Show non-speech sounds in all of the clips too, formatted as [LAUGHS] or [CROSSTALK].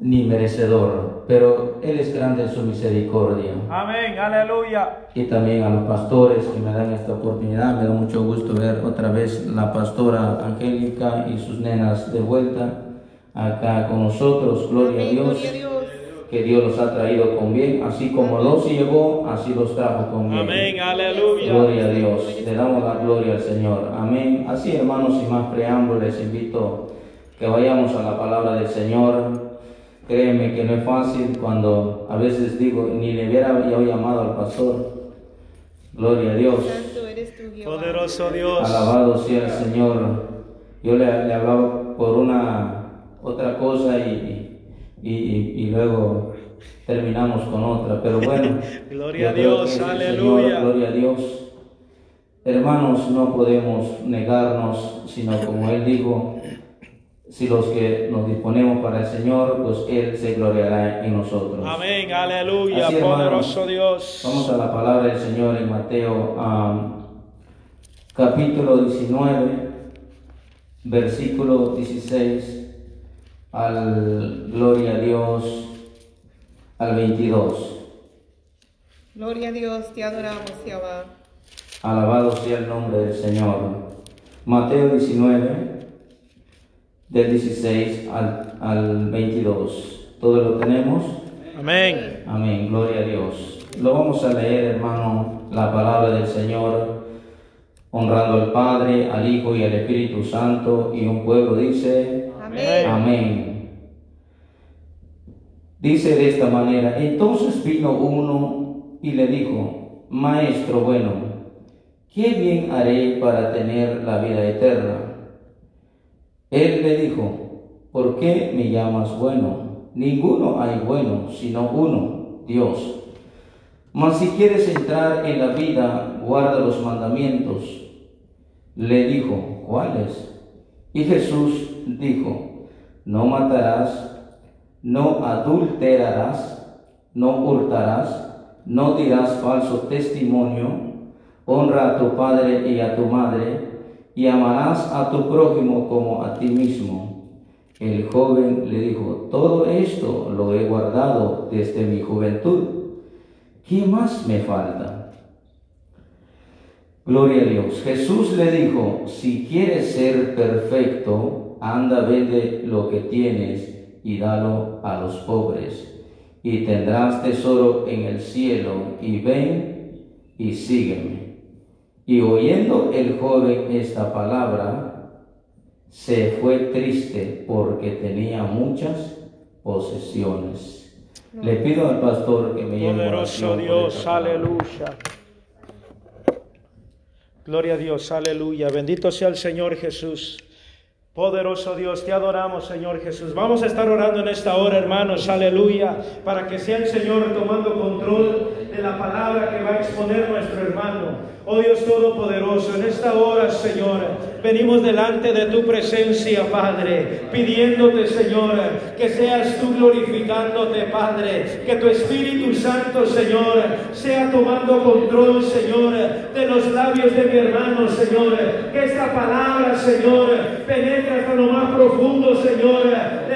ni merecedor, pero Él es grande en su misericordia. Amén, aleluya. Y también a los pastores que me dan esta oportunidad, me da mucho gusto ver otra vez la pastora Angélica y sus nenas de vuelta acá con nosotros. Gloria a Amén, Dios. gloria a Dios. Que Dios los ha traído con bien, así como los llevó, así los trajo con bien. Amén, aleluya. Gloria a Dios, le damos la gloria al Señor. Amén. Así, hermanos, sin más preámbulo, les invito que vayamos a la palabra del Señor. Créeme que no es fácil cuando a veces digo, ni le hubiera yo llamado al pastor. Gloria a Dios. Poderoso Dios. Alabado sea el Señor. Yo le, le hablaba por una otra cosa y, y, y- y luego terminamos con otra. Pero bueno, [LAUGHS] Gloria a Dios, aleluya. Señor, gloria a Dios. Hermanos, no podemos negarnos, sino como Él dijo, si los que nos disponemos para el Señor, pues Él se gloriará en nosotros. Amén, aleluya. Así, hermanos, Poderoso Dios. Vamos a la palabra del Señor en Mateo am, capítulo 19, versículo 16 al gloria a Dios al 22. Gloria a Dios, te adoramos, Jehová. Alabado sea el nombre del Señor. Mateo 19, del 16 al, al 22. ¿Todo lo tenemos? Amén. Amén, gloria a Dios. Lo vamos a leer, hermano, la palabra del Señor, honrando al Padre, al Hijo y al Espíritu Santo. Y un pueblo dice, Amén. Amén. Dice de esta manera, entonces vino uno y le dijo, Maestro bueno, ¿qué bien haré para tener la vida eterna? Él le dijo, ¿por qué me llamas bueno? Ninguno hay bueno, sino uno, Dios. Mas si quieres entrar en la vida, guarda los mandamientos. Le dijo, ¿cuáles? Y Jesús dijo, no matarás, no adulterarás, no hurtarás, no dirás falso testimonio, honra a tu padre y a tu madre, y amarás a tu prójimo como a ti mismo. El joven le dijo, todo esto lo he guardado desde mi juventud. ¿Qué más me falta? Gloria a Dios. Jesús le dijo, si quieres ser perfecto, anda, vende lo que tienes y dalo a los pobres, y tendrás tesoro en el cielo, y ven y sígueme. Y oyendo el joven esta palabra, se fue triste porque tenía muchas posesiones. Le pido al pastor que me lleve Poderoso Dios, aleluya. Gloria a Dios, aleluya. Bendito sea el Señor Jesús. Poderoso Dios, te adoramos, Señor Jesús. Vamos a estar orando en esta hora, hermanos, aleluya, para que sea el Señor tomando control de la palabra que va a exponer nuestro hermano. Oh Dios Todopoderoso, en esta hora, Señor, venimos delante de tu presencia, Padre, pidiéndote, Señor, que seas tú glorificándote, Padre, que tu Espíritu Santo, Señor, sea tomando control, Señor, de los labios de mi hermano, Señor, que esta palabra, Señor, penetre hasta lo más profundo, Señor,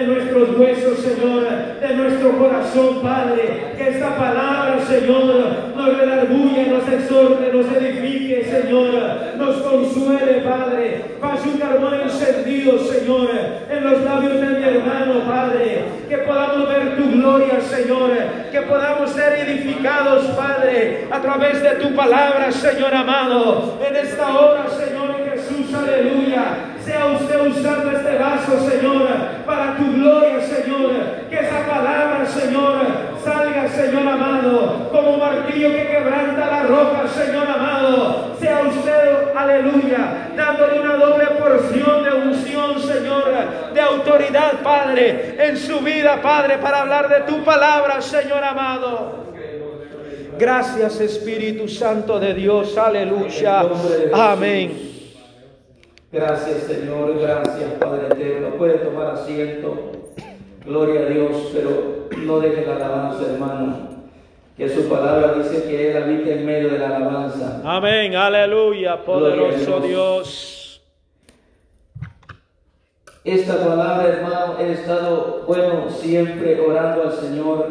de nuestros huesos, Señor, de nuestro corazón, Padre, que esta palabra, Señor, nos redarguya, nos exhorte, nos edifique, Señor, nos consuele, Padre, pase un carbón encendido, Señor, en los labios de mi hermano, Padre, que podamos ver tu gloria, Señor, que podamos ser edificados, Padre, a través de tu palabra, Señor amado, en esta hora, Señor Jesús, aleluya. Sea usted usando este vaso, Señor, para tu gloria, Señor. Que esa palabra, Señor, salga, Señor amado, como martillo que quebranta la roca, Señor amado. Sea usted, aleluya, dándole una doble porción de unción, Señor, de autoridad, Padre, en su vida, Padre, para hablar de tu palabra, Señor amado. Gracias, Espíritu Santo de Dios, aleluya. Amén. Gracias Señor, gracias Padre eterno. Puede tomar asiento. Gloria a Dios, pero no deje la alabanza, hermano. Que su palabra dice que Él habita en medio de la alabanza. Amén, aleluya, poderoso a Dios. esta palabra, hermano, he estado, bueno, siempre orando al Señor.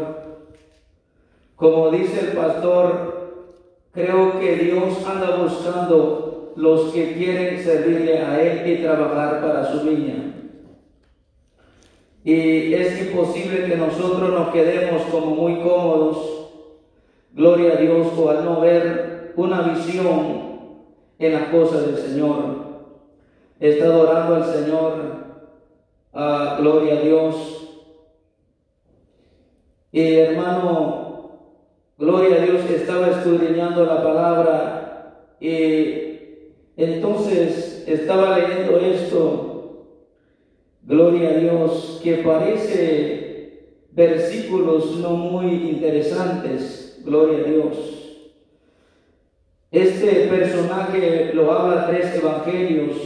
Como dice el pastor, creo que Dios anda buscando los que quieren servirle a Él y trabajar para su viña. Y es imposible que nosotros nos quedemos como muy cómodos, gloria a Dios, o al no ver una visión en las cosas del Señor. He estado orando al Señor, a gloria a Dios. Y hermano, gloria a Dios, estaba escudriñando la palabra y entonces estaba leyendo esto Gloria a Dios, que parece versículos no muy interesantes. Gloria a Dios. Este personaje lo habla tres evangelios,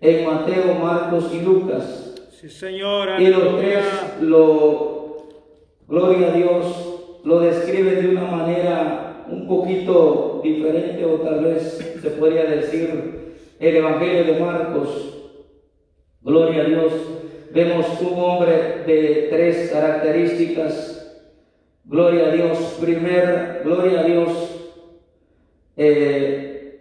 en Mateo, Marcos y Lucas. Sí, Señor. Y los tres lo, gloria a Dios, lo describen de una manera un poquito diferente o tal vez se podría decir el Evangelio de Marcos Gloria a Dios. Vemos un hombre de tres características. Gloria a Dios. Primer, gloria a Dios. Eh,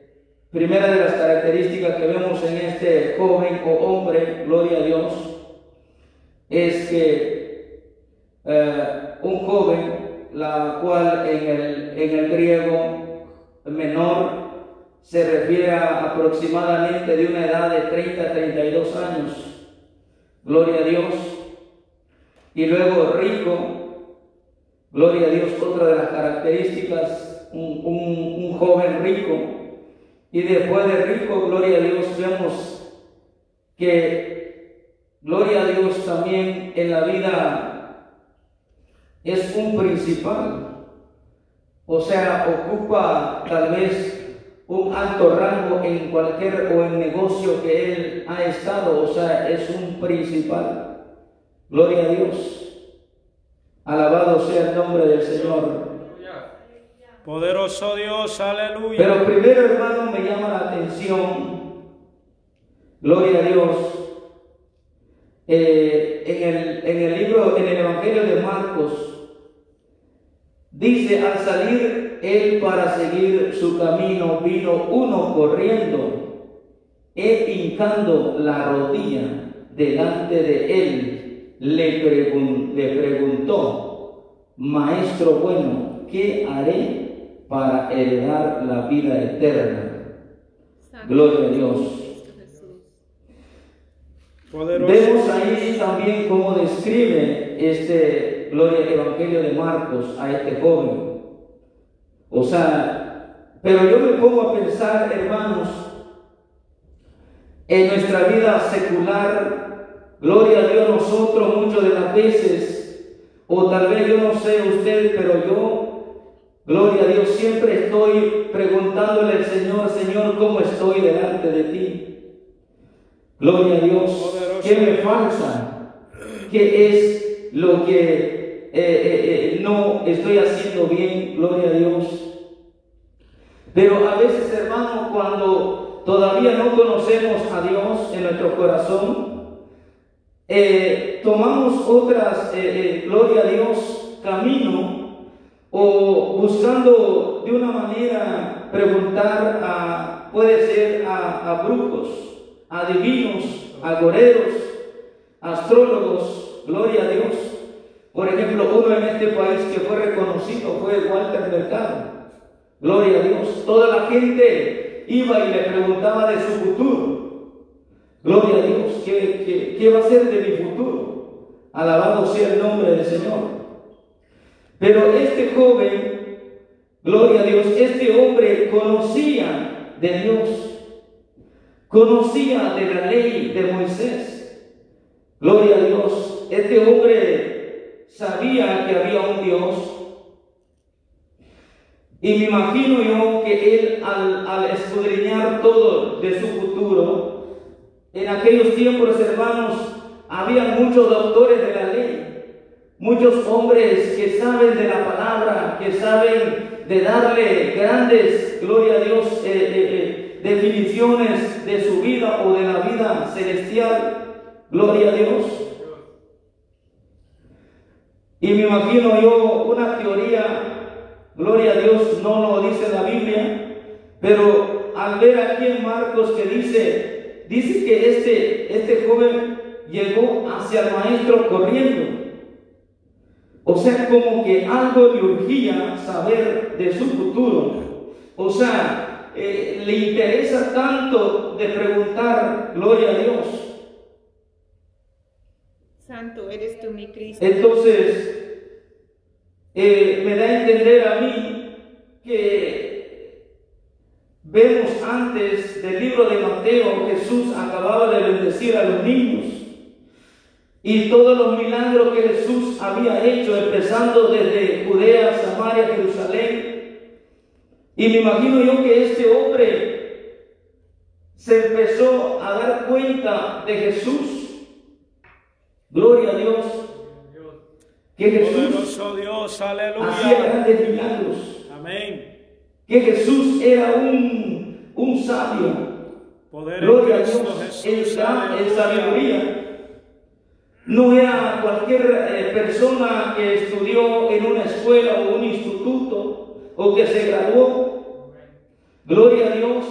primera de las características que vemos en este joven o hombre, gloria a Dios, es que eh, un joven, la cual en el, en el griego menor se refiere a aproximadamente de una edad de 30 a 32 años. Gloria a Dios. Y luego rico, gloria a Dios, otra de las características, un, un joven rico. Y después de rico, gloria a Dios, vemos que, gloria a Dios, también en la vida es un principal. O sea, ocupa tal vez un alto rango en cualquier o en negocio que él ha estado, o sea, es un principal. Gloria a Dios. Alabado sea el nombre del Señor. Poderoso Dios, aleluya. Pero primero, hermano, me llama la atención, gloria a Dios, eh, en, el, en el libro, en el Evangelio de Marcos, Dice, al salir él para seguir su camino, vino uno corriendo e hincando la rodilla delante de él, le, le preguntó, Maestro bueno, ¿qué haré para heredar la vida eterna? Gloria a Dios. Vemos ahí también cómo describe este Gloria Evangelio de Marcos a este joven. O sea, pero yo me pongo a pensar, hermanos, en nuestra vida secular, gloria a Dios nosotros muchas de las veces, o tal vez yo no sé usted, pero yo, gloria a Dios, siempre estoy preguntándole al Señor, Señor, ¿cómo estoy delante de ti? Gloria a Dios. ¿Qué me falta? ¿Qué es lo que eh, eh, eh, no estoy haciendo bien? Gloria a Dios. Pero a veces, hermano, cuando todavía no conocemos a Dios en nuestro corazón, tomamos otras, gloria a Dios, camino o buscando de una manera preguntar a, puede ser a, a brujos adivinos, agoreros, astrólogos, gloria a Dios. Por ejemplo, uno en este país que fue reconocido fue Walter Mercado. Gloria a Dios. Toda la gente iba y le preguntaba de su futuro. Gloria a Dios. ¿Qué, qué va a ser de mi futuro? Alabado sea el nombre del Señor. Pero este joven, gloria a Dios, este hombre conocía de Dios conocía de la ley de Moisés. Gloria a Dios. Este hombre sabía que había un Dios. Y me imagino yo que él al, escudriñar todo de su futuro, en aquellos tiempos, hermanos, había muchos doctores de la ley, muchos hombres que saben de la palabra, que saben de darle grandes, gloria a Dios, eh, eh, eh, definiciones de su vida o de la vida celestial. Gloria a Dios. Y me imagino yo una teoría, gloria a Dios, no lo dice la Biblia, pero al ver aquí en Marcos que dice, dice que este, este joven llegó hacia el maestro corriendo. O sea, como que algo le urgía saber de su futuro. O sea, eh, le interesa tanto de preguntar, gloria a Dios. Santo eres tú, mi Cristo. Entonces, eh, me da a entender a mí que vemos antes del libro de Mateo, Jesús acababa de bendecir a los niños y todos los milagros que Jesús había hecho, empezando desde Judea, Samaria, Jerusalén. Y me imagino yo que este hombre se empezó a dar cuenta de Jesús. Gloria a Dios. Que Jesús Dios, hacía grandes milagros. Amén. Que Jesús era un, un sabio. Gloria a Dios. en sabiduría. No era cualquier eh, persona que estudió en una escuela o un instituto o que se graduó. Gloria a Dios.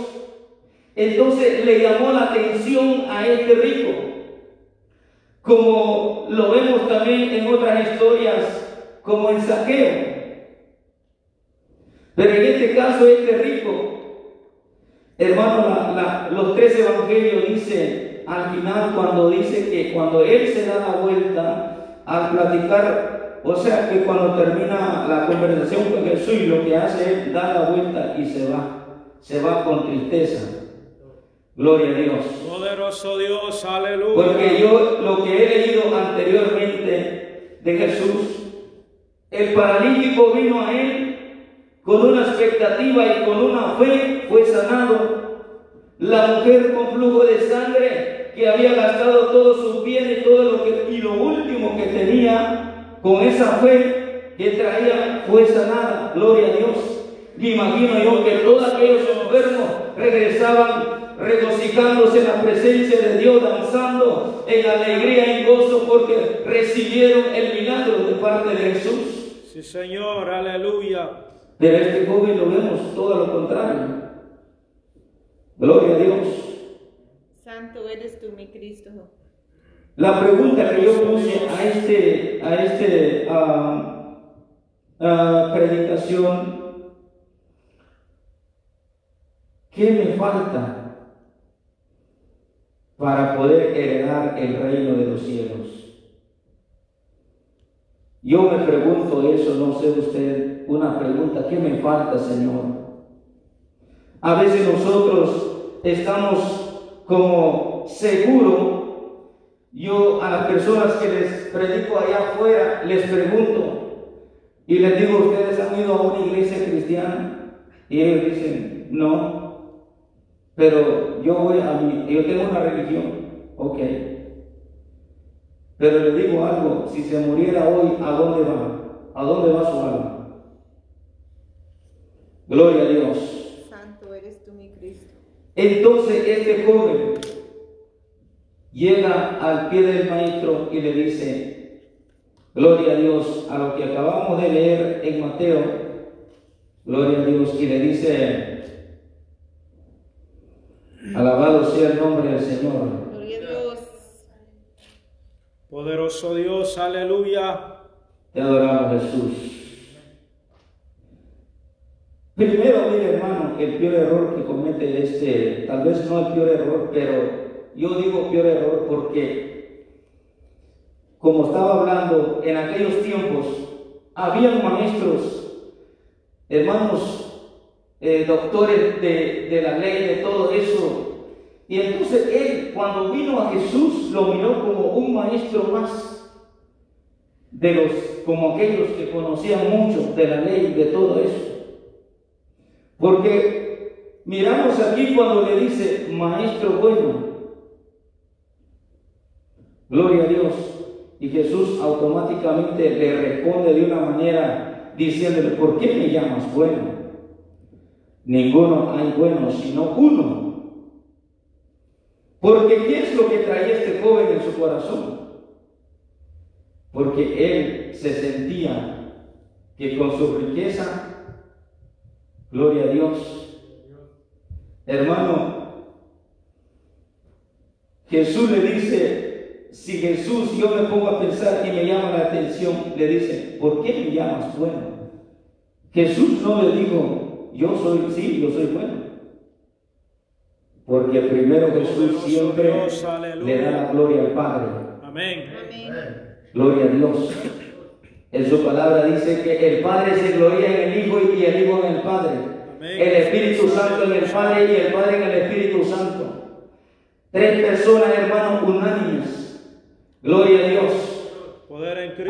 Entonces le llamó la atención a este rico. Como lo vemos también en otras historias, como en saqueo. Pero en este caso, este rico, hermano, los tres evangelios dicen al final cuando dice que cuando él se da la vuelta al platicar, o sea que cuando termina la conversación con Jesús lo que hace es dar la vuelta y se va, se va con tristeza. Gloria a Dios. Poderoso Dios, aleluya. Porque yo lo que he leído anteriormente de Jesús, el paralítico vino a él con una expectativa y con una fe, fue sanado. La mujer con flujo de sangre que había gastado todo su bien y todo lo que y lo último que tenía con esa fe que traía fue sanada. Gloria a Dios. Y imagino yo que todos aquellos enfermos regresaban regocijándose en la presencia de Dios, danzando en alegría y gozo porque recibieron el milagro de parte de Jesús. Sí, Señor, aleluya. De este joven lo vemos todo lo contrario. Gloria a Dios. Santo eres tú, mi Cristo. La pregunta que yo puse a este, a este ah, predicación, ¿qué me falta para poder heredar el reino de los cielos? Yo me pregunto eso, no sé usted, una pregunta, ¿qué me falta, Señor? A veces nosotros estamos como seguro, yo a las personas que les predico allá afuera les pregunto y les digo, ¿ustedes han ido a una iglesia cristiana? Y ellos dicen, no, pero yo voy a mi, yo tengo una religión, ok. Pero le digo algo, si se muriera hoy, ¿a dónde va? ¿A dónde va su alma? Gloria a Dios. Santo eres tú, mi Cristo. Entonces este joven llega al pie del maestro y le dice, gloria a Dios, a lo que acabamos de leer en Mateo, gloria a Dios, y le dice, alabado sea el nombre del Señor. Gloria a Dios. Poderoso Dios, aleluya. Te adoramos Jesús. Primero, mire hermano, el peor error que comete este, tal vez no el peor error, pero yo digo peor error porque, como estaba hablando, en aquellos tiempos había maestros, hermanos, eh, doctores de, la ley, de todo eso. Y entonces él, cuando vino a Jesús, lo miró como un maestro más de los, como aquellos que conocían mucho de la ley, de todo eso. Porque miramos aquí cuando le dice, maestro bueno, gloria a Dios, y Jesús automáticamente le responde de una manera diciéndole, ¿por qué me llamas bueno? Ninguno hay bueno, sino uno. Porque ¿qué es lo que traía este joven en su corazón? Porque él se sentía que con su riqueza, gloria a Dios, hermano, Jesús le dice, si Jesús, yo me pongo a pensar y me llama la atención, le dice, ¿por qué me llamas bueno? Jesús no le dijo, yo soy, sí, yo soy bueno. Porque primero Jesús siempre le da la gloria al Padre. Amén. Gloria a Dios. En su palabra dice que el Padre se gloria en el Hijo y el Hijo en el Padre. El Espíritu Santo en el Padre y el Padre en el Espíritu Santo. Tres personas, hermanos, unánimes. Gloria a Dios.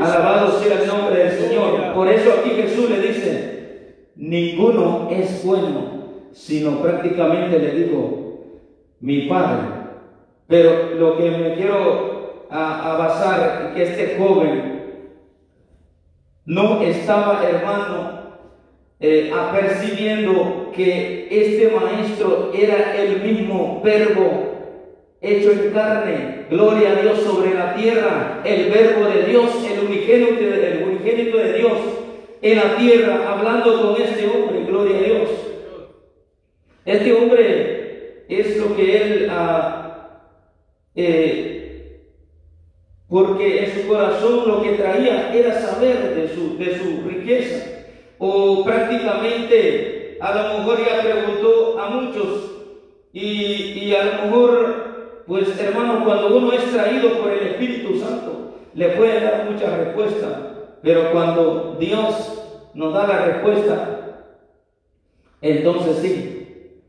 Alabado sea el nombre del Señor. Por eso aquí Jesús le dice, ninguno es bueno, sino prácticamente le dijo, mi Padre. Pero lo que me quiero a, basar, que este joven no estaba, hermano, eh, apercibiendo que este maestro era el mismo verbo hecho en carne, gloria a Dios sobre la tierra, el verbo de Dios, el unigénito, el unigénito de Dios en la tierra, hablando con este hombre, gloria a Dios. Este hombre es lo que él, ah, eh, porque en su corazón lo que traía era saber de su, de su riqueza. O prácticamente a lo mejor ya preguntó a muchos y, y a lo mejor, pues hermano, cuando uno es traído por el Espíritu Santo, le puede dar mucha respuesta, pero cuando Dios nos da la respuesta, entonces sí,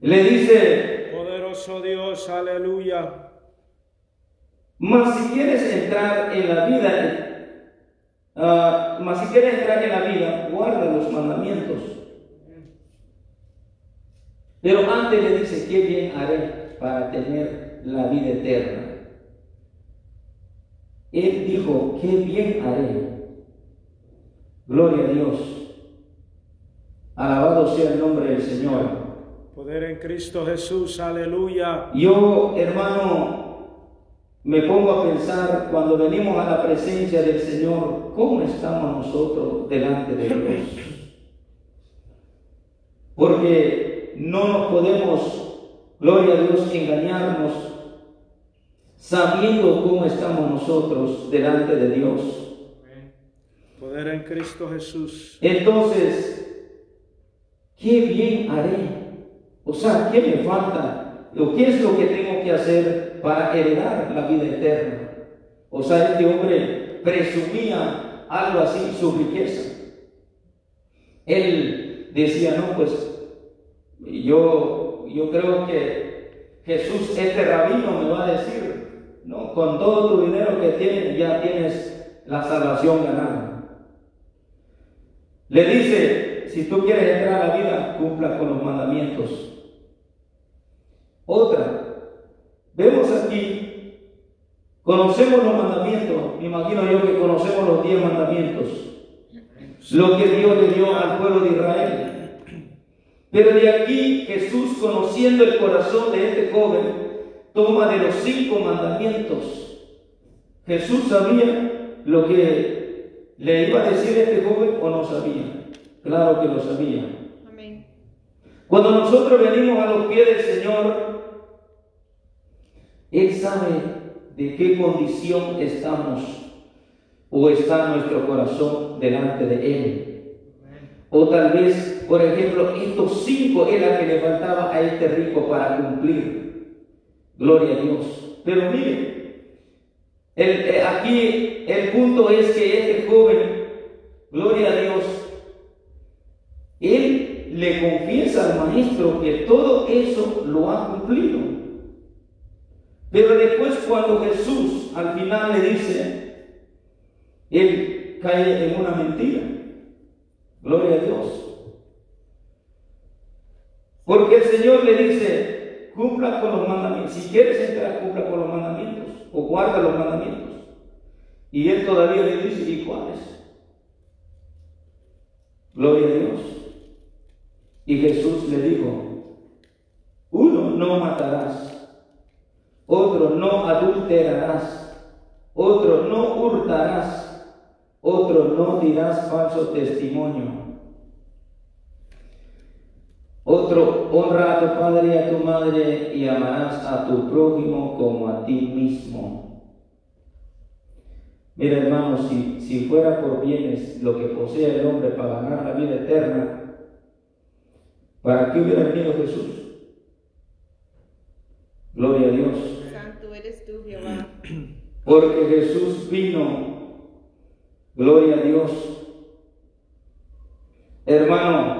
le dice, poderoso Dios, aleluya. Mas si quieres entrar en la vida, uh, mas si quieres entrar en la vida, guarda los mandamientos. Pero antes le dice, ¿qué bien haré para tener la vida eterna? Él dijo, ¿qué bien haré? Gloria a Dios. Alabado sea el nombre del Señor. Poder en Cristo Jesús, aleluya. Yo, hermano, me pongo a pensar cuando venimos a la presencia del Señor, ¿cómo estamos nosotros delante de Dios? Porque no nos podemos, gloria a Dios, engañarnos sabiendo cómo estamos nosotros delante de Dios. Poder en Cristo Jesús. Entonces, qué bien haré o sea, ¿qué me falta? ¿O qué es lo que tengo que hacer para heredar la vida eterna? O sea, este hombre presumía algo así, su riqueza. Él decía, no, pues yo, yo creo que Jesús, este rabino, me va a decir, no, con todo tu dinero que tienes, ya tienes la salvación ganada. Le dice, si tú quieres entrar a la vida, cumpla con los mandamientos. Otra, vemos aquí, conocemos los mandamientos, me imagino yo que conocemos los diez mandamientos, lo que Dios le dio al pueblo de Israel. Pero de aquí Jesús, conociendo el corazón de este joven, toma de los cinco mandamientos. Jesús sabía lo que le iba a decir a este joven o no sabía. Claro que lo sabía. Cuando nosotros venimos a los pies del Señor, él sabe de qué condición estamos o está nuestro corazón delante de Él. O tal vez, por ejemplo, estos cinco era que le faltaba a este rico para cumplir. Gloria a Dios. Pero mire, eh, aquí el punto es que este joven, gloria a Dios, él le confiesa al maestro que todo eso lo ha cumplido. Pero después cuando Jesús al final le dice, él cae en una mentira. Gloria a Dios. Porque el Señor le dice, cumpla con los mandamientos. Si quieres entrar, cumpla con los mandamientos o guarda los mandamientos. Y él todavía le dice, ¿y cuáles? Gloria a Dios. Y Jesús le dijo, uno, no matarás. otro no adulterarás, otro no hurtarás, otro no dirás falso testimonio. Otro, honra a tu padre y a tu madre y amarás a tu prójimo como a ti mismo. Mira hermanos, si, si fuera por bienes lo que posee el hombre para ganar la vida eterna, ¿para qué hubiera venido Jesús? Gloria a Dios. Santo eres tú, Jehová. [CLEARS THROAT] Porque Jesús vino, gloria a Dios. Hermano,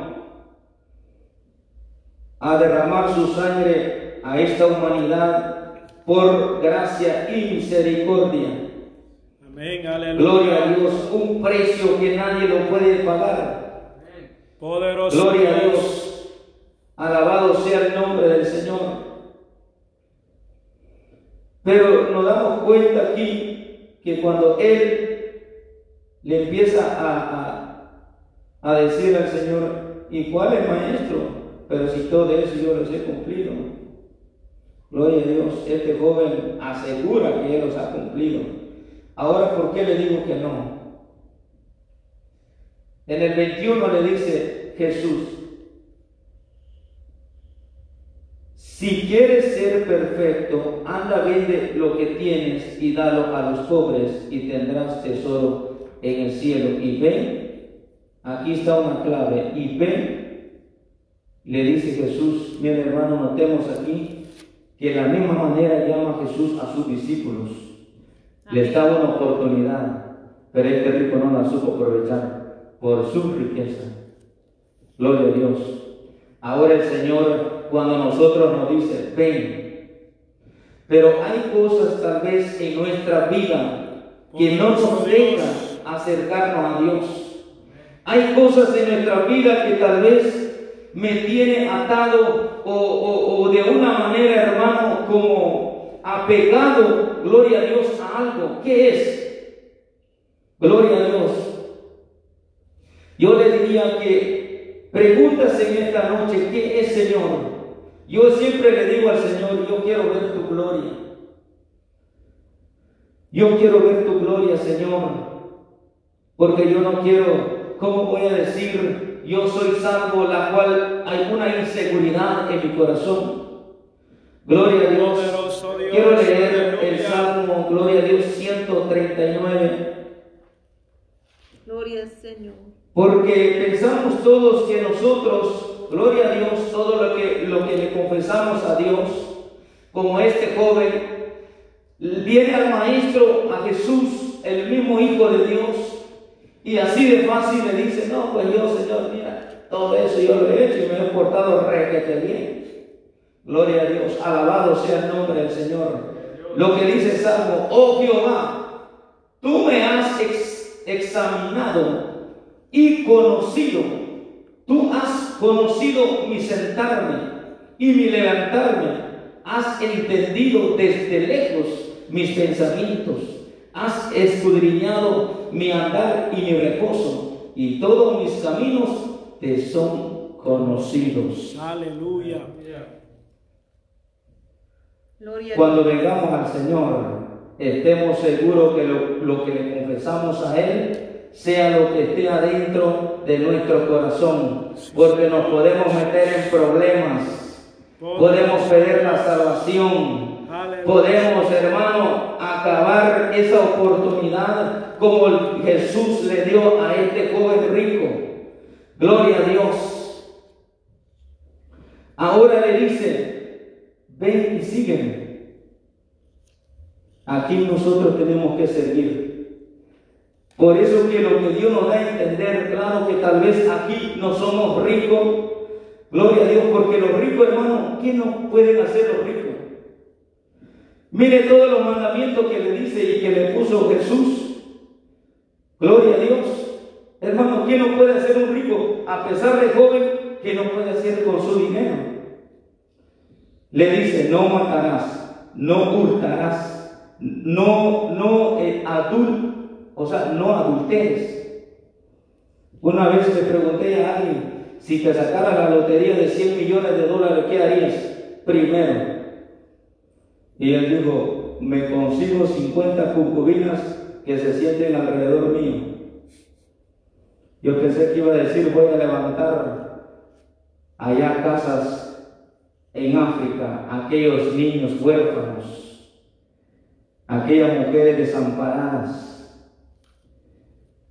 a derramar su sangre a esta humanidad por gracia y misericordia. Amén, aleluya. Gloria a Dios, un precio que nadie lo puede pagar. Poderoso Gloria a Dios. Dios. Alabado sea el nombre del Señor. Pero nos damos cuenta aquí que cuando Él le empieza a, a, a decir al Señor, ¿y cuál es maestro? Pero si todo eso yo los he cumplido. Gloria a Dios, este joven asegura que Él los ha cumplido. Ahora, ¿por qué le digo que no? En el 21 le dice Jesús, si quieres ser perfecto, anda, vende lo que tienes y dalo a los pobres y tendrás tesoro en el cielo. Y ven, aquí está una clave, y ven, le dice Jesús, mira hermano, notemos aquí que de la misma manera llama Jesús a sus discípulos. Les da una oportunidad, pero este rico no la supo aprovechar por su riqueza. Gloria a Dios. Ahora el Señor, cuando nosotros nos dice, ven, pero hay cosas tal vez en nuestra vida que no nos dejan acercarnos a Dios. Hay cosas en nuestra vida que tal vez me tiene atado o, o- o de una manera, hermano, como apegado, gloria a Dios, a algo. ¿Qué es? Gloria a Dios. Yo le diría que pregúntase en esta noche, ¿qué es Señor? Yo siempre le digo al Señor, yo quiero ver tu gloria. Yo quiero ver tu gloria, Señor, porque yo no quiero, ¿cómo voy a decir, yo soy salvo, la cual hay una inseguridad en mi corazón? Gloria a Dios. Quiero leer el. Salmo, Gloria a Dios, 139. Gloria al Señor. Porque pensamos todos que nosotros, gloria a Dios, todo lo que, lo que le confesamos a Dios, como este joven, viene al Maestro, a Jesús, el mismo Hijo de Dios, y así de fácil le dice, no, pues yo, Señor, mira, todo eso yo lo he hecho y me he portado requete bien. Gloria a Dios, alabado sea el nombre del Señor. Lo que dice Salmo, oh Jehová, tú me has ex- examinado y conocido. Tú has conocido mi sentarme y mi levantarme. Has entendido desde lejos mis pensamientos. Has escudriñado mi andar y mi reposo. Y todos mis caminos te son conocidos. Aleluya. Cuando vengamos al Señor, estemos seguros que lo, lo que le confesamos a Él sea lo que esté adentro de nuestro corazón, porque nos podemos meter en problemas, podemos perder la salvación, podemos, hermano, acabar esa oportunidad como Jesús le dio a este joven rico. Gloria a Dios. Ahora le dice, ven y sígueme. Aquí nosotros tenemos que seguir. Por eso que lo que Dios nos da a entender, claro que tal vez aquí no somos ricos. Gloria a Dios, porque los ricos, hermanos, ¿qué nos pueden hacer los ricos? Mire todos los mandamientos que le dice y que le puso Jesús. Gloria a Dios. Hermano, ¿qué no puede hacer un rico a pesar de joven? ¿Qué no puede hacer con su dinero? Le dice, no matarás, no hurtarás, no, no eh, adul- o sea, no adulteres. Una vez le pregunté a alguien, si te sacara la lotería de 100 millones de dólares, ¿qué harías? Primero, Y él dijo, me consigo 50 concubinas que se sienten alrededor mío. Yo pensé que iba a decir, voy a levantar allá casas en África, aquellos niños huérfanos, aquellas mujeres desamparadas.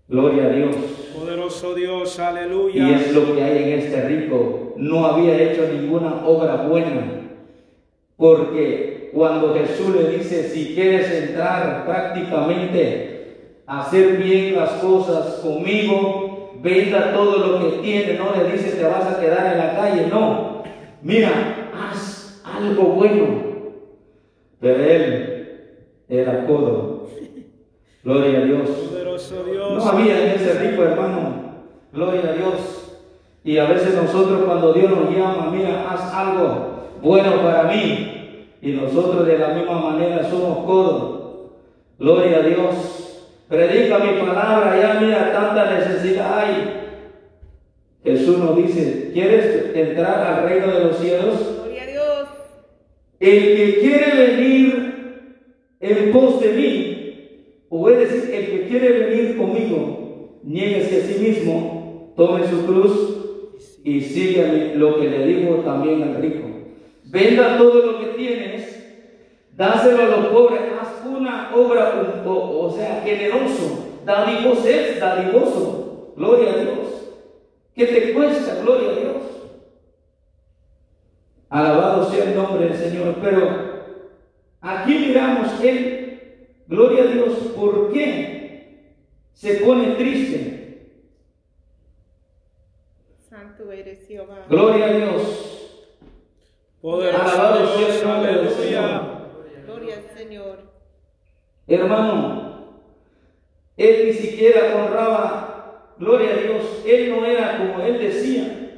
Gloria a Dios. Poderoso Dios, aleluya. Y es lo que hay en este rico. No había hecho ninguna obra buena. Porque cuando Jesús le dice, si quieres entrar prácticamente a hacer bien las cosas conmigo, venda todo lo que tiene. No le dice, te vas a quedar en la calle. No. Mira, haz algo bueno. Pero él era codo. Gloria a Dios. No había en ese rico hermano. Gloria a Dios. Y a veces nosotros cuando Dios nos llama, mira, haz algo bueno para mí. Y nosotros de la misma manera somos codos. Gloria a Dios. Predica mi palabra, ya mira, tanta necesidad hay. Jesús nos dice, ¿quieres entrar al reino de los cielos? Gloria a Dios. El que quiere venir en pos de mí, o es decir, el que quiere venir conmigo, nieguese a sí mismo, tome su cruz y sígame lo que le dijo también al rico. Venda todo lo que tienes, dáselo a los pobres, haz una obra, o, o sea, generoso, dadivoso, es dadivoso, gloria a Dios. ¿Qué te cuesta? Gloria a Dios. Alabado sea el nombre del Señor. Pero aquí miramos Él, gloria a Dios, ¿por qué se pone triste? Santo eres Jehová. Gloria a Dios. Poderoso Alabado sea el nombre del. Señor. Gloria al Señor. Hermano, Él ni siquiera honraba, gloria a Dios, Él no era como Él decía.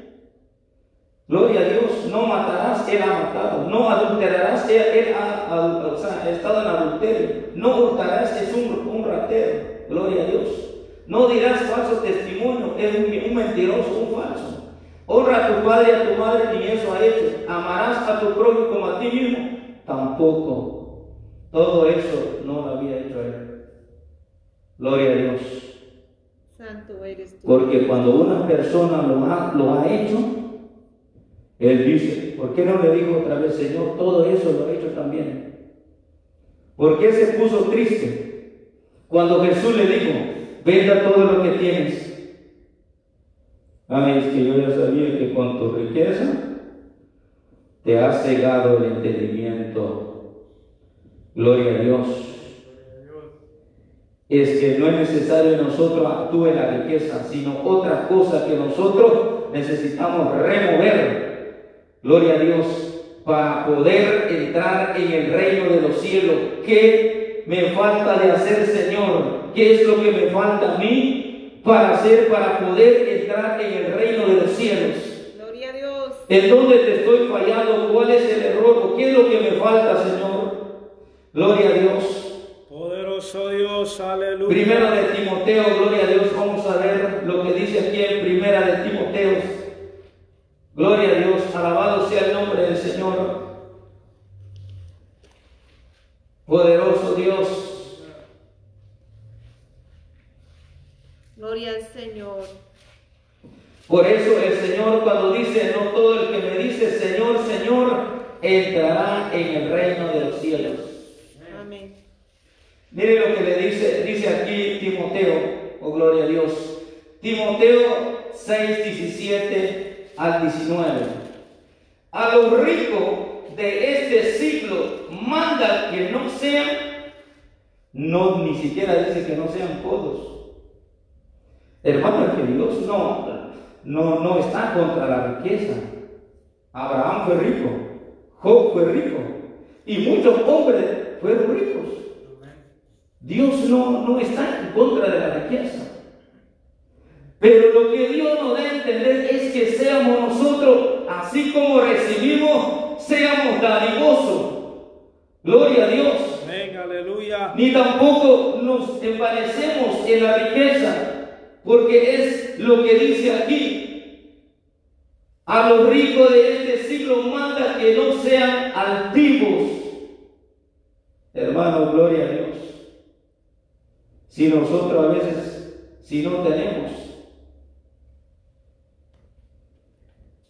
Gloria a Dios, no matarás, Él ha matado. No adulterarás, Él, él ha, adu- o sea, ha estado en adulterio. No hurtarás, es un, un ratero. Gloria a Dios. No dirás falso testimonio, es un, un mentiroso, un falso. Honra a tu padre y a tu madre, ni eso ha hecho. Amarás a tu prójimo como a ti mismo, tampoco. Todo eso no lo había hecho él. Gloria a Dios. Santo eres tú. Porque cuando una persona lo ha, lo ha hecho, él dice, ¿por qué no le dijo otra vez, Señor, todo eso lo he hecho también? ¿Por qué se puso triste? Cuando Jesús le dijo, venda todo lo que tienes. Amén, es que yo ya sabía que con tu riqueza te has cegado el entendimiento. Gloria a Dios. Es que no es necesario que nosotros actúe la riqueza, sino otra cosa que nosotros necesitamos remover. Gloria a Dios, para poder entrar en el reino de los cielos. ¿Qué me falta de hacer, Señor? ¿Qué es lo que me falta a mí para hacer, para poder entrar en el reino de los cielos? Gloria a Dios. ¿En dónde te estoy fallando? ¿Cuál es el error? ¿O ¿Qué es lo que me falta, Señor? Gloria a Dios. Poderoso Dios, aleluya. Primera de Timoteo, gloria a Dios. Vamos a ver lo que dice aquí en Primera de Timoteo. Gloria a Dios, alabado sea el nombre del Señor. Poderoso Dios. Gloria al Señor. Por eso el Señor cuando dice, no todo el que me dice Señor, Señor, entrará en el reino de los cielos. Amén. Mire lo que le dice, dice aquí Timoteo, oh gloria a Dios. Timoteo 6, 17 al 19. A los ricos de este siglo manda que no sean, no, ni siquiera dice que no sean codos. Hermano, que Dios no, no, no está contra la riqueza. Abraham fue rico, Job fue rico, y muchos hombres fueron ricos. Dios no, no está en contra de la riqueza. Pero lo que Dios nos da a entender es que seamos nosotros, así como recibimos, seamos dadivosos. Gloria a Dios. Amén, aleluya. Ni tampoco nos envanecemos en la riqueza, porque es lo que dice aquí. A los ricos de este siglo manda que no sean altivos. Hermano, gloria a Dios. Si nosotros a veces, si no tenemos,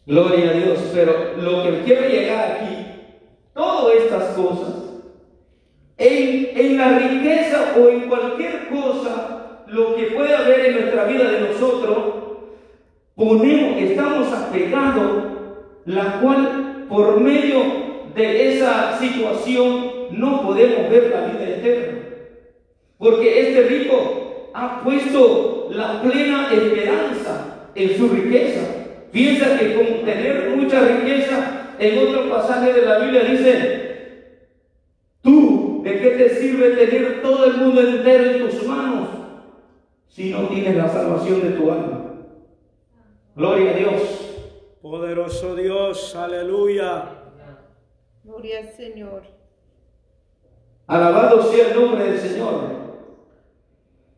gloria a Dios, pero lo que quiero llegar aquí, todas estas cosas, en, en la riqueza o en cualquier cosa, lo que puede haber en nuestra vida de nosotros, ponemos, estamos apegados, la cual por medio de esa situación no podemos ver la vida eterna. Porque este rico ha puesto la plena esperanza en su riqueza. Piensa que con tener mucha riqueza, en otro pasaje de la Biblia dice, tú, ¿de qué te sirve tener todo el mundo entero en tus manos si no tienes la salvación de tu alma? Gloria a Dios. Poderoso Dios, aleluya. Gloria al Señor. Alabado sea el nombre del Señor.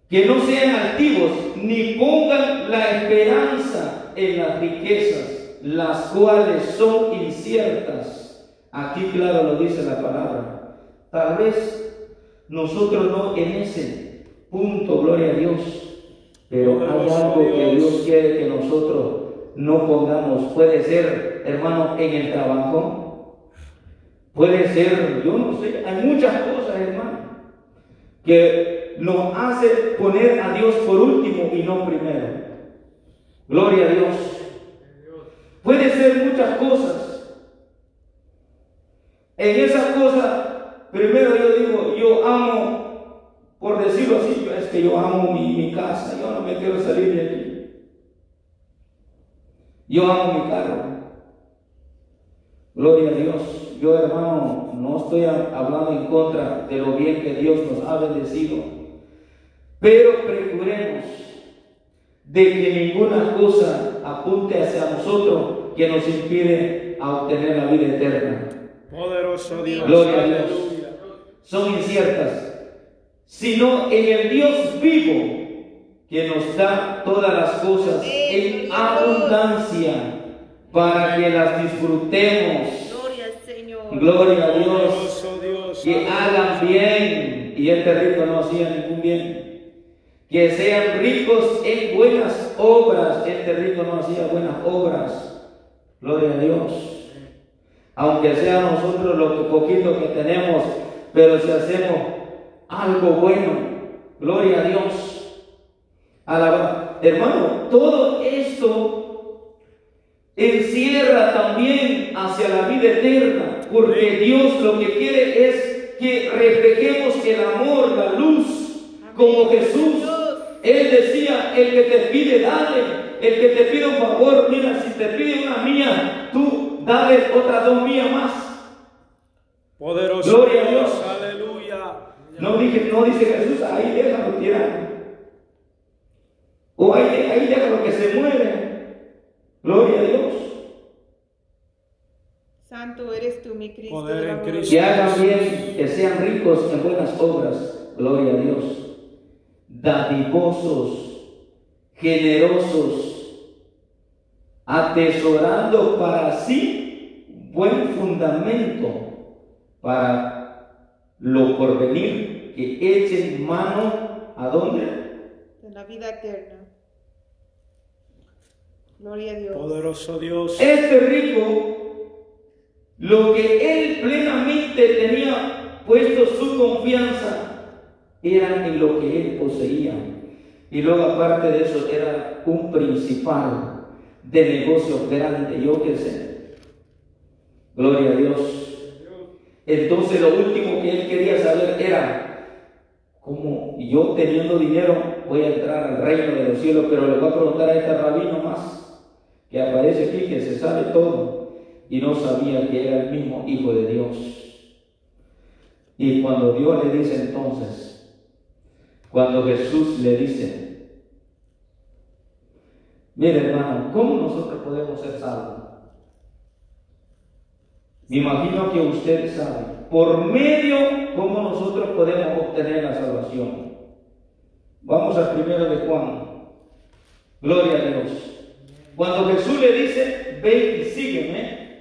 Que no sean altivos ni pongan la esperanza en las riquezas, las cuales son inciertas. Aquí claro lo dice la palabra. Tal vez nosotros no en ese punto, gloria a Dios, pero hay algo que Dios quiere que nosotros no pongamos. Puede ser, hermano, en el trabajo. Puede ser, yo no sé, hay muchas cosas, hermano, que nos hace poner a Dios por último y no primero. Gloria a Dios. Puede ser muchas cosas. En esas cosas, primero yo digo, yo amo, por decirlo así, es que yo amo mi, mi casa, yo no me quiero salir de aquí. Yo amo mi carro. Gloria a Dios. Yo, hermano, no estoy hablando en contra de lo bien que Dios nos ha bendecido. Pero procuremos de que ninguna cosa apunte hacia nosotros que nos impide a obtener la vida eterna. Poderoso Dios. Gloria a Dios. Son inciertas, sino en el Dios vivo que nos da todas las cosas en abundancia para que las disfrutemos. Gloria al Señor. Gloria a Dios. Que hagan bien. Y este rico no hacía ningún bien. Que sean ricos en buenas obras. Este rico no hacía buenas obras. Gloria a Dios. Aunque sea nosotros lo poquito que tenemos, pero si hacemos algo bueno, gloria a Dios. Alaba. Hermano, todo esto encierra también hacia la vida eterna, porque Dios lo que quiere es que reflejemos el amor, la luz, como Jesús. Él decía, el que te pide, dale. El que te pide un favor, mira, si te pide una mía, tú dale otras dos mías más. Poderoso Gloria a Dios. No, dije, no dice Jesús, ahí déjalo tirar. O ahí, ahí déjalo que se muere. Gloria a Dios. Santo eres tú, mi Cristo. Poder en. Cristo. Que hagan bien, que sean ricos en buenas obras. Gloria a Dios. Dadivosos, generosos, atesorando para sí buen fundamento para lo porvenir, que echen mano a dónde? De la vida eterna. Gloria a Dios. Poderoso Dios. Este rico, lo que él plenamente tenía puesto su confianza, era en lo que él poseía. Y luego aparte de eso, era un principal de negocio grande, yo qué sé. Gloria a Dios. Entonces lo último que él quería saber era, ¿cómo yo teniendo dinero voy a entrar al reino de los cielos? Pero le voy a preguntar a este rabino más que aparece aquí, que se sabe todo, y no sabía que era el mismo Hijo de Dios. Y cuando Dios le dice entonces, cuando Jesús le dice, mire hermano, ¿cómo nosotros podemos ser salvos? Me imagino que usted sabe, por medio, cómo nosotros podemos obtener la salvación. Vamos al primero de Juan. Gloria a Dios. Cuando Jesús le dice, ven y sígueme,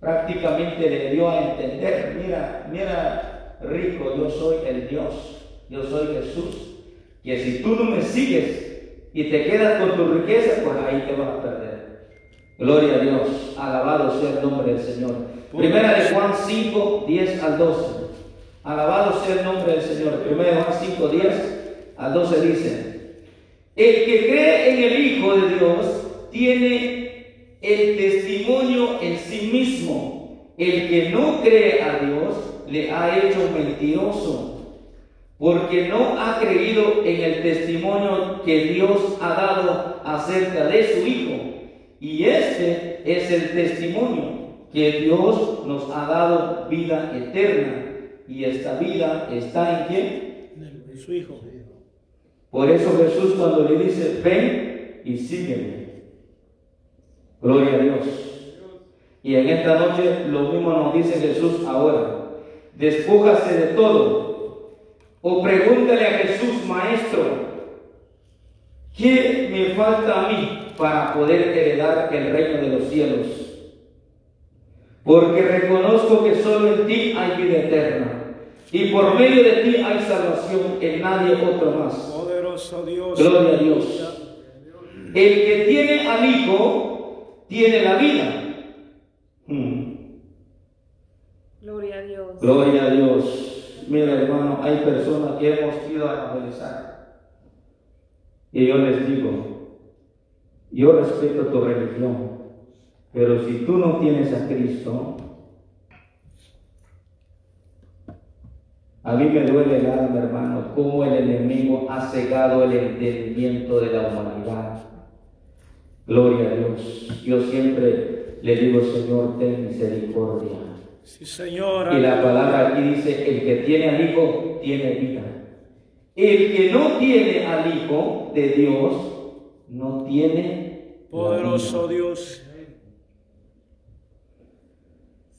prácticamente le dio a entender, mira, mira, rico, yo soy el Dios, yo soy Jesús, que si tú no me sigues y te quedas con tu riqueza, pues ahí te vas a perder. Gloria a Dios, alabado sea el nombre del Señor. Primera de Juan 5, 10 al 12. Alabado sea el nombre del Señor. Primera de Juan 5, 10 al 12 dice, el que cree en el Hijo de Dios tiene el testimonio en sí mismo. El que no cree a Dios le ha hecho mentiroso, porque no ha creído en el testimonio que Dios ha dado acerca de su Hijo. Y este es el testimonio que Dios nos ha dado vida eterna. Y esta vida está en quién? En su Hijo. Por eso Jesús cuando le dice, ven y sígueme. Gloria a Dios. Y en esta noche lo mismo nos dice Jesús ahora. Despójase de todo. O pregúntale a Jesús, maestro, ¿qué me falta a mí para poder heredar el reino de los cielos? Porque reconozco que solo en ti hay vida eterna. Y por medio de ti hay salvación, en nadie otro más. Poderoso Dios. Gloria a Dios. El que tiene al Hijo tiene la vida. Hmm. Gloria a Dios. Gloria a Dios. Mira, hermano, hay personas que hemos ido a evangelizar. Y yo les digo, yo respeto tu religión, pero si tú no tienes a Cristo, a mí me duele el alma, hermano, cómo el enemigo ha cegado el entendimiento de la humanidad. Gloria a Dios. Yo siempre le digo, Señor, ten misericordia. Sí, Señor. Y la palabra aquí dice, el que tiene al Hijo tiene vida. El que no tiene al Hijo de Dios no tiene la Poderoso. Dios.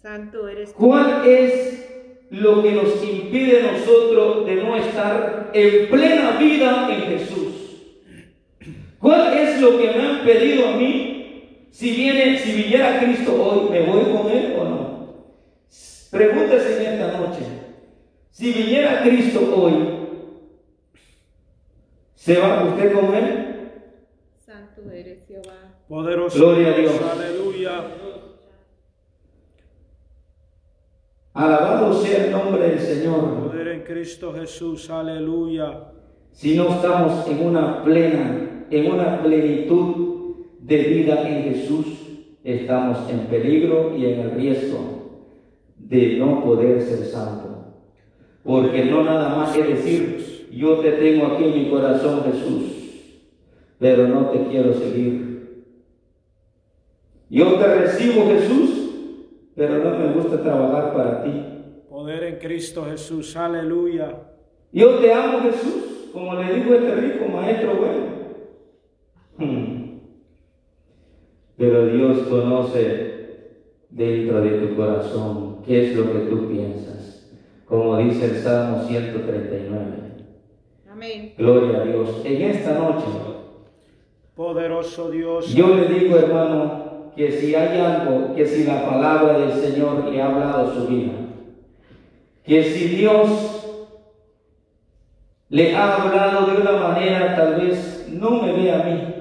Santo eres tú. ¿Cuál es lo que nos impide a nosotros de no estar en plena vida en Jesús? ¿Cuál es lo que me han pedido a mí? Si viene, si viniera Cristo hoy, ¿me voy con él o no? Pregúntese en esta noche. Si viniera Cristo hoy, ¿se va usted con él? Santo eres Jehová. Poderoso Gloria a Dios. Dios. Aleluya. Alabado sea el nombre del Señor. Poder en Cristo Jesús. Aleluya. Si no estamos en una plena, en una plenitud de vida en Jesús, estamos en peligro y en el riesgo de no poder ser santo. Porque no nada más es decir, yo te tengo aquí en mi corazón Jesús, pero no te quiero seguir. Yo te recibo Jesús, pero no me gusta trabajar para ti. Poder en Cristo Jesús. Aleluya. Yo te amo Jesús, como le dijo este rico maestro bueno. Hmm. Pero Dios conoce dentro de tu corazón qué es lo que tú piensas, como dice el Salmo 139. Amén. Gloria a Dios. En esta noche Poderoso Dios. yo le digo, hermano, que si hay algo, que si la palabra del Señor le ha hablado su vida, que si Dios le ha hablado de una manera, tal vez no me ve a mí,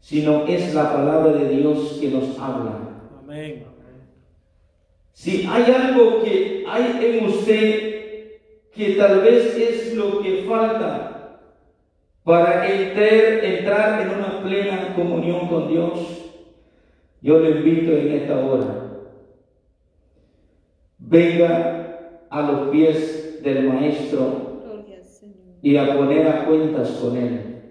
sino es la palabra de Dios que nos habla. Amén. Si hay algo que hay en usted que tal vez es lo que falta para entrar, entrar en una plena comunión con Dios, yo le invito en esta hora, venga a los pies del Maestro y a poner a cuentas con Él.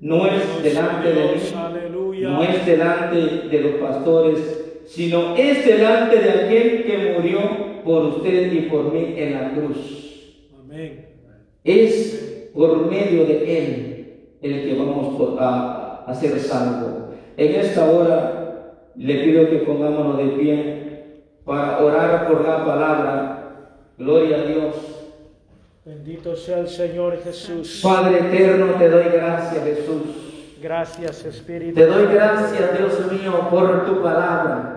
No es delante de mí, no es delante de los pastores, sino es delante de aquel que murió por usted y por mí en la cruz. Amén. Es por medio de Él el que vamos a, a ser salvos. En esta hora le pido que pongámonos de pie para orar por la palabra. Gloria a Dios. Bendito sea el Señor Jesús. Padre eterno, te doy gracias, Jesús. Gracias, Espíritu. Te doy gracias, Dios mío, por tu palabra.